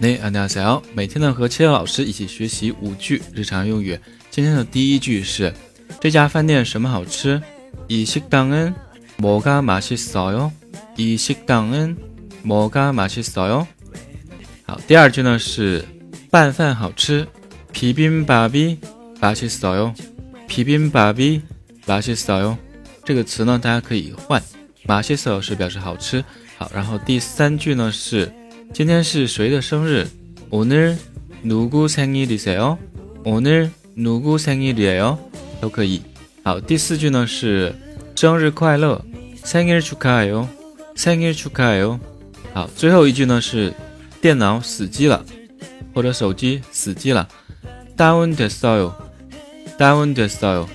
你안녕하세 요。 每天呢和七老师一起学习五句日常用语。今天的第一句是这家饭店什么好吃？이식당은뭐가맛있어 요？ 이식당은뭐가맛있어 요？ 好，第二句呢是拌饭好吃。비빔밥이맛있어 요。 비빔밥이맛있어 요。 这个词呢大家可以换，맛있어是表示好吃。好，然后第三句呢是。 今天是谁的生日？오늘누구생일이세 요？ 오늘누구생일이에 요？ 都可以。好，第四句呢是生日快乐，생일축하해 요， 생일축하해 요。 好，最后一句呢是电脑死机了，或者手机死机了，다운됐어 요， 다운됐어 요。